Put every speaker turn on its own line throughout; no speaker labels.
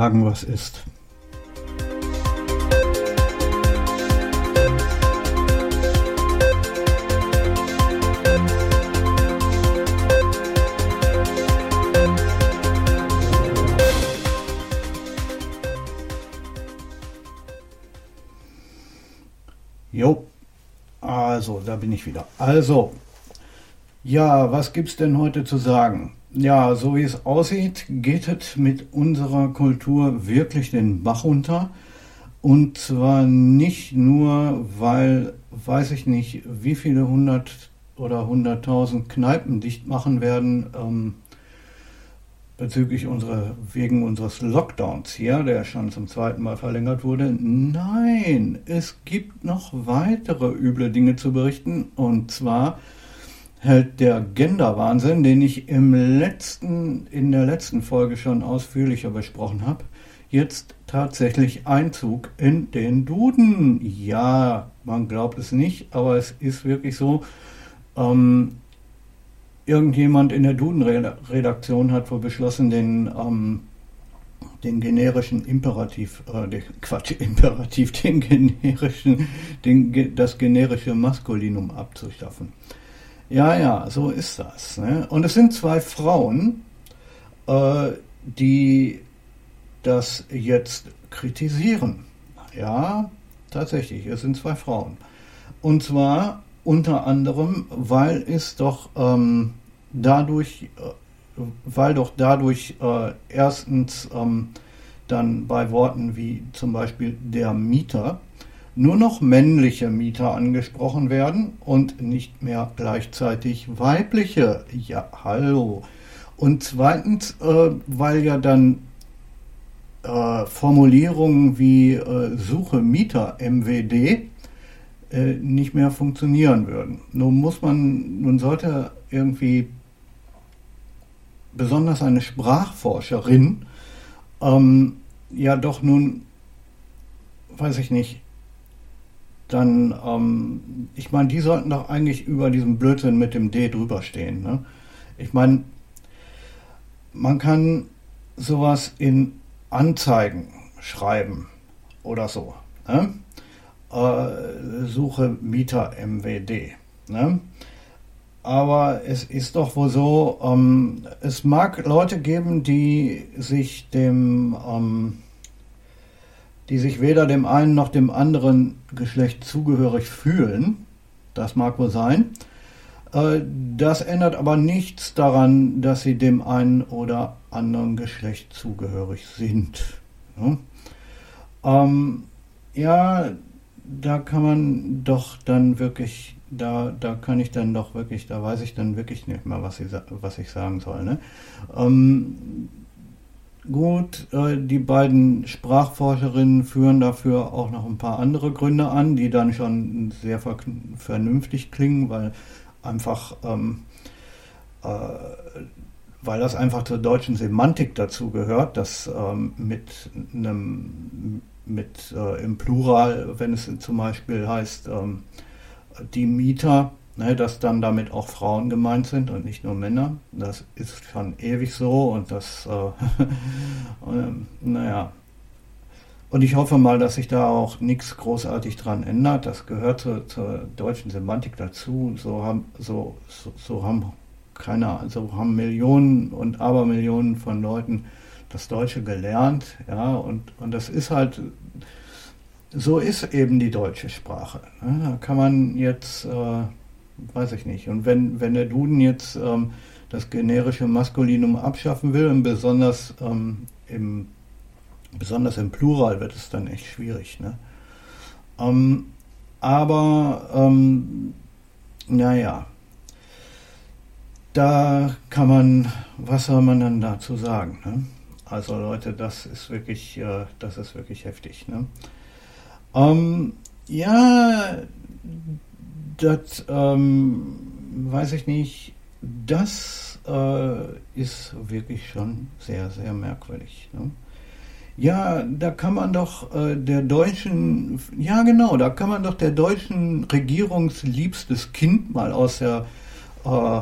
sagen, was ist. Jo, also, da bin ich wieder. Also, ja, was gibt's denn heute zu sagen? Ja, so wie es aussieht, geht es mit unserer Kultur wirklich den Bach runter. Und zwar nicht nur, weil, weiß ich nicht, wie viele hundert oder hunderttausend Kneipen dicht machen werden, ähm, bezüglich unserer, wegen unseres Lockdowns hier, der schon zum zweiten Mal verlängert wurde. Nein, es gibt noch weitere üble Dinge zu berichten. Und zwar hält der Gender-Wahnsinn, den ich im letzten, in der letzten Folge schon ausführlicher besprochen habe, jetzt tatsächlich Einzug in den Duden. Ja, man glaubt es nicht, aber es ist wirklich so. Ähm, irgendjemand in der Duden-Redaktion hat wohl beschlossen, den, ähm, den generischen Imperativ, äh, den, Quatsch, Imperativ, den generischen, den, das generische Maskulinum abzuschaffen. Ja, ja, so ist das. Ne? Und es sind zwei Frauen, äh, die das jetzt kritisieren. Ja, tatsächlich, es sind zwei Frauen. Und zwar unter anderem, weil es doch ähm, dadurch, äh, weil doch dadurch äh, erstens ähm, dann bei Worten wie zum Beispiel der Mieter nur noch männliche Mieter angesprochen werden und nicht mehr gleichzeitig weibliche. Ja, hallo. Und zweitens, äh, weil ja dann äh, Formulierungen wie äh, Suche Mieter MWD äh, nicht mehr funktionieren würden. Nun muss man, nun sollte irgendwie besonders eine Sprachforscherin ähm, ja doch nun, weiß ich nicht, dann, ähm, ich meine, die sollten doch eigentlich über diesen Blödsinn mit dem D drüber stehen. Ne? Ich meine, man kann sowas in Anzeigen schreiben oder so. Ne? Äh, Suche Mieter MWD. Ne? Aber es ist doch wohl so, ähm, es mag Leute geben, die sich dem, ähm, die sich weder dem einen noch dem anderen Geschlecht zugehörig fühlen. Das mag wohl sein. Äh, das ändert aber nichts daran, dass sie dem einen oder anderen Geschlecht zugehörig sind. Ja, ähm, ja da kann man doch dann wirklich da, da kann ich dann doch wirklich, da weiß ich dann wirklich nicht mehr, was ich, was ich sagen soll. Ne? Ähm, gut, äh, die beiden Sprachforscherinnen führen dafür auch noch ein paar andere Gründe an, die dann schon sehr vernünftig klingen, weil einfach, ähm, äh, weil das einfach zur deutschen Semantik dazu gehört, dass ähm, mit einem, mit äh, im Plural, wenn es zum Beispiel heißt, ähm, die Mieter, ne, dass dann damit auch Frauen gemeint sind und nicht nur Männer. Das ist schon ewig so und das, äh, äh, naja. Und ich hoffe mal, dass sich da auch nichts großartig dran ändert. Das gehört zur, zur deutschen Semantik dazu. So haben, so, so, so haben keine, so haben Millionen und Abermillionen von Leuten das Deutsche gelernt, ja, und, und das ist halt so ist eben die deutsche Sprache. Ne? Da kann man jetzt, äh, weiß ich nicht, und wenn, wenn der Duden jetzt ähm, das generische Maskulinum abschaffen will, und besonders, ähm, im, besonders im Plural wird es dann echt schwierig. Ne? Ähm, aber, ähm, naja, da kann man, was soll man dann dazu sagen? Ne? Also Leute, das ist wirklich, äh, das ist wirklich heftig. Ne? Ähm, ja, das ähm, weiß ich nicht. Das äh, ist wirklich schon sehr, sehr merkwürdig. Ne? Ja, da kann man doch äh, der deutschen, ja genau, da kann man doch der deutschen Regierungsliebstes Kind mal aus der, äh,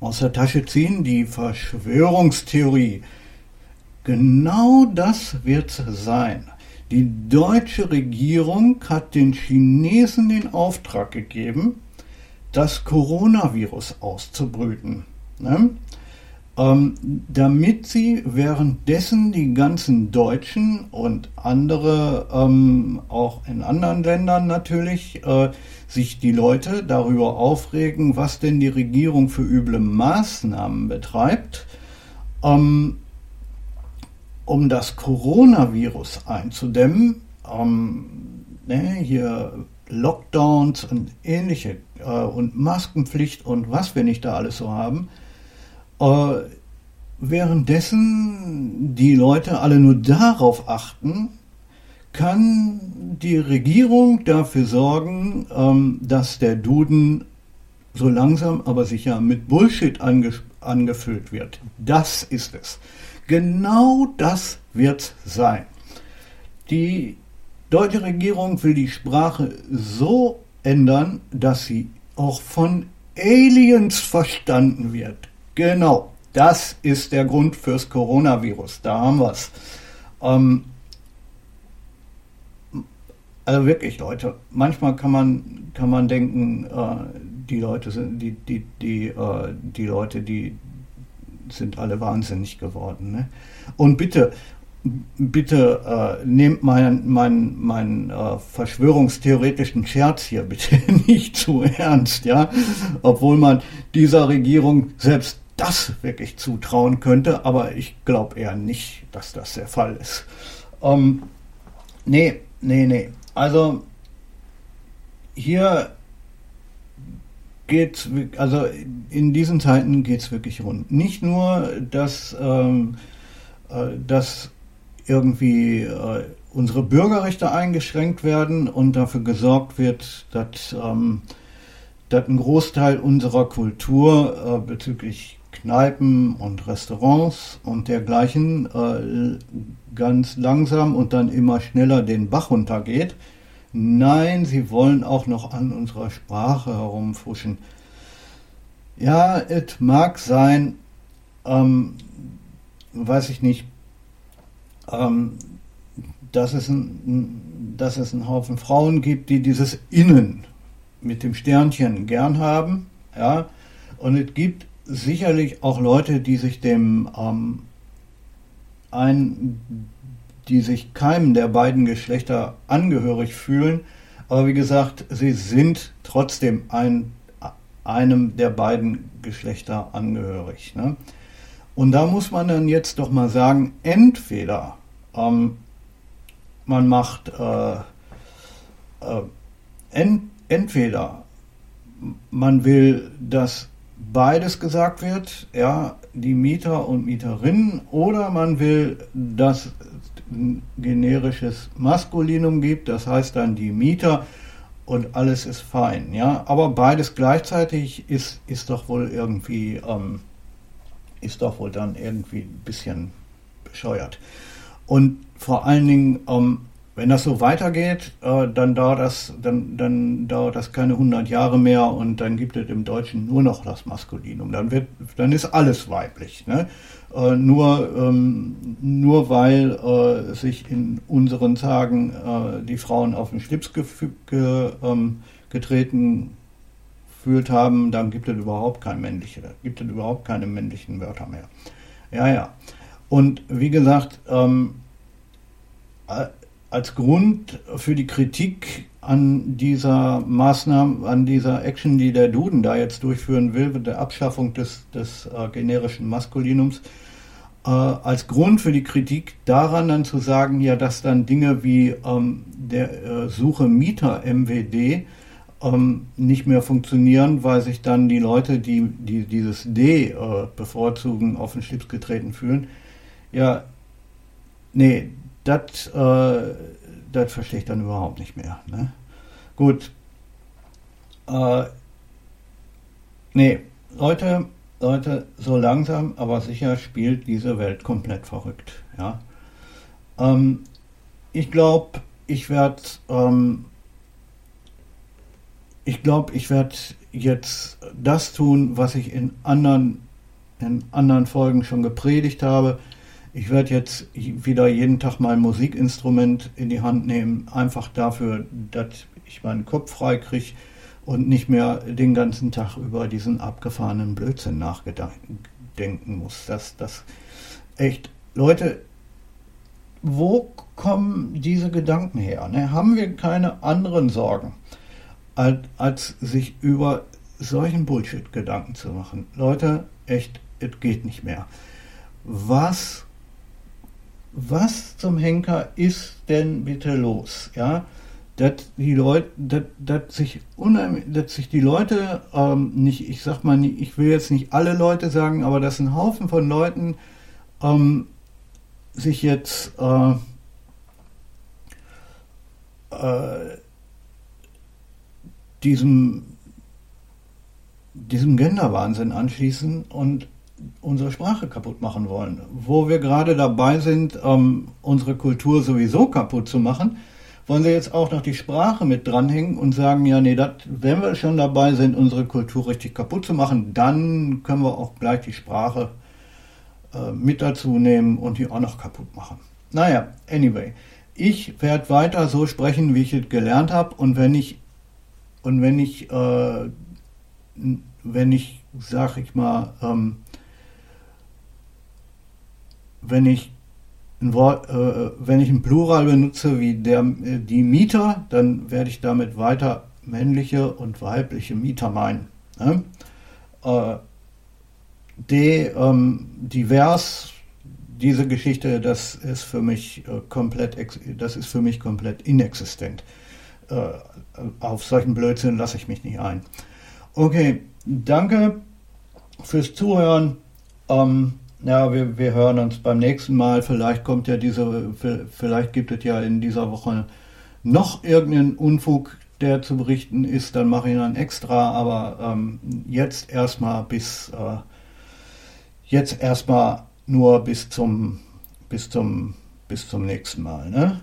aus der Tasche ziehen, die Verschwörungstheorie genau das wird sein. Die deutsche Regierung hat den Chinesen den Auftrag gegeben, das Coronavirus auszubrüten. Ne? Ähm, damit sie währenddessen die ganzen Deutschen und andere, ähm, auch in anderen Ländern natürlich, äh, sich die Leute darüber aufregen, was denn die Regierung für üble Maßnahmen betreibt, ähm, um das Coronavirus einzudämmen. Ähm, ne, hier Lockdowns und ähnliche äh, und Maskenpflicht und was wir nicht da alles so haben äh, währenddessen die Leute alle nur darauf achten, kann die Regierung dafür sorgen, ähm, dass der Duden so langsam aber sicher mit Bullshit ange angefüllt wird. Das ist es. Genau das wird sein. Die deutsche Regierung will die Sprache so ändern, dass sie auch von Aliens verstanden wird. Genau, das ist der Grund fürs Coronavirus. Da haben wir es. Ähm, also wirklich, Leute, manchmal kann man, kann man denken, äh, die Leute sind, die, die, die, äh, die Leute, die sind alle wahnsinnig geworden. Ne? Und bitte, bitte äh, nehmt meinen mein, mein, äh, verschwörungstheoretischen Scherz hier bitte nicht zu ernst, ja, obwohl man dieser Regierung selbst das wirklich zutrauen könnte, aber ich glaube eher nicht, dass das der Fall ist. Ähm, nee, nee, nee. Also hier geht's, also in diesen Zeiten geht es wirklich rund. Nicht nur, dass, ähm, äh, dass irgendwie äh, unsere Bürgerrechte eingeschränkt werden und dafür gesorgt wird, dass, ähm, dass ein Großteil unserer Kultur äh, bezüglich Kneipen und Restaurants und dergleichen äh, ganz langsam und dann immer schneller den Bach runtergeht. Nein, sie wollen auch noch an unserer Sprache herumfuschen. Ja, es mag sein, ähm, weiß ich nicht, ähm, dass, es ein, dass es einen Haufen Frauen gibt, die dieses Innen mit dem Sternchen gern haben. Ja, und es gibt sicherlich auch Leute, die sich dem ähm, ein, die sich keinem der beiden Geschlechter angehörig fühlen. Aber wie gesagt, sie sind trotzdem ein, einem der beiden Geschlechter angehörig. Ne? Und da muss man dann jetzt doch mal sagen, entweder ähm, man macht äh, äh, ent, entweder man will das beides gesagt wird, ja, die Mieter und Mieterinnen, oder man will, dass generisches Maskulinum gibt, das heißt dann die Mieter und alles ist fein, ja. Aber beides gleichzeitig ist, ist doch wohl irgendwie, ähm, ist doch wohl dann irgendwie ein bisschen bescheuert. Und vor allen Dingen, ähm, wenn das so weitergeht, äh, dann, dauert das, dann, dann dauert das keine 100 Jahre mehr und dann gibt es im Deutschen nur noch das Maskulinum. Dann, wird, dann ist alles weiblich. Ne? Äh, nur, ähm, nur weil äh, sich in unseren Tagen äh, die Frauen auf den Schlips ge ähm, getreten gefühlt haben, dann gibt es überhaupt kein männliche, gibt es überhaupt keine männlichen Wörter mehr. Ja, ja. Und wie gesagt, ähm, als Grund für die Kritik an dieser Maßnahme, an dieser Action, die der Duden da jetzt durchführen will, mit der Abschaffung des, des äh, generischen Maskulinums, äh, als Grund für die Kritik daran dann zu sagen, ja, dass dann Dinge wie ähm, der äh, Suche Mieter MWD ähm, nicht mehr funktionieren, weil sich dann die Leute, die, die dieses D äh, bevorzugen, auf den Schlips getreten fühlen. Ja, nee, das äh, verstehe ich dann überhaupt nicht mehr. Ne? Gut. Äh, nee, Leute, Leute, so langsam, aber sicher spielt diese Welt komplett verrückt. Ja. Ähm, ich glaube, ich werde, ähm, ich glaube, ich werde jetzt das tun, was ich in anderen, in anderen Folgen schon gepredigt habe ich werde jetzt wieder jeden Tag mein Musikinstrument in die Hand nehmen, einfach dafür, dass ich meinen Kopf frei kriege und nicht mehr den ganzen Tag über diesen abgefahrenen Blödsinn nachdenken muss. Das, das echt, Leute, wo kommen diese Gedanken her? Ne? Haben wir keine anderen Sorgen, als, als sich über solchen Bullshit Gedanken zu machen? Leute, echt, es geht nicht mehr. Was was zum Henker ist denn bitte los? Ja, dass die Leute, dass, sich dass sich die Leute ähm, nicht, ich sag mal, ich will jetzt nicht alle Leute sagen, aber dass ein Haufen von Leuten ähm, sich jetzt äh, äh, diesem diesem Genderwahnsinn anschließen und unsere Sprache kaputt machen wollen. Wo wir gerade dabei sind, ähm, unsere Kultur sowieso kaputt zu machen, wollen sie jetzt auch noch die Sprache mit dranhängen und sagen, ja, nee, dat, wenn wir schon dabei sind, unsere Kultur richtig kaputt zu machen, dann können wir auch gleich die Sprache äh, mit dazu nehmen und die auch noch kaputt machen. Naja, anyway. Ich werde weiter so sprechen, wie ich es gelernt habe und wenn ich und wenn ich äh, wenn ich, sag ich mal, ähm, wenn ich ein Wort, äh, wenn ich ein Plural benutze wie der, äh, die Mieter, dann werde ich damit weiter männliche und weibliche Mieter meinen. Ne? Äh, de, ähm, divers, diese Geschichte, das ist für mich äh, komplett, das ist für mich komplett inexistent. Äh, auf solchen Blödsinn lasse ich mich nicht ein. Okay, danke fürs Zuhören. Ähm, ja, wir, wir hören uns beim nächsten Mal. Vielleicht kommt ja diese, vielleicht gibt es ja in dieser Woche noch irgendeinen Unfug, der zu berichten ist. Dann mache ich dann extra. Aber ähm, jetzt erstmal bis äh, jetzt erstmal nur bis zum bis zum bis zum nächsten Mal. Ne?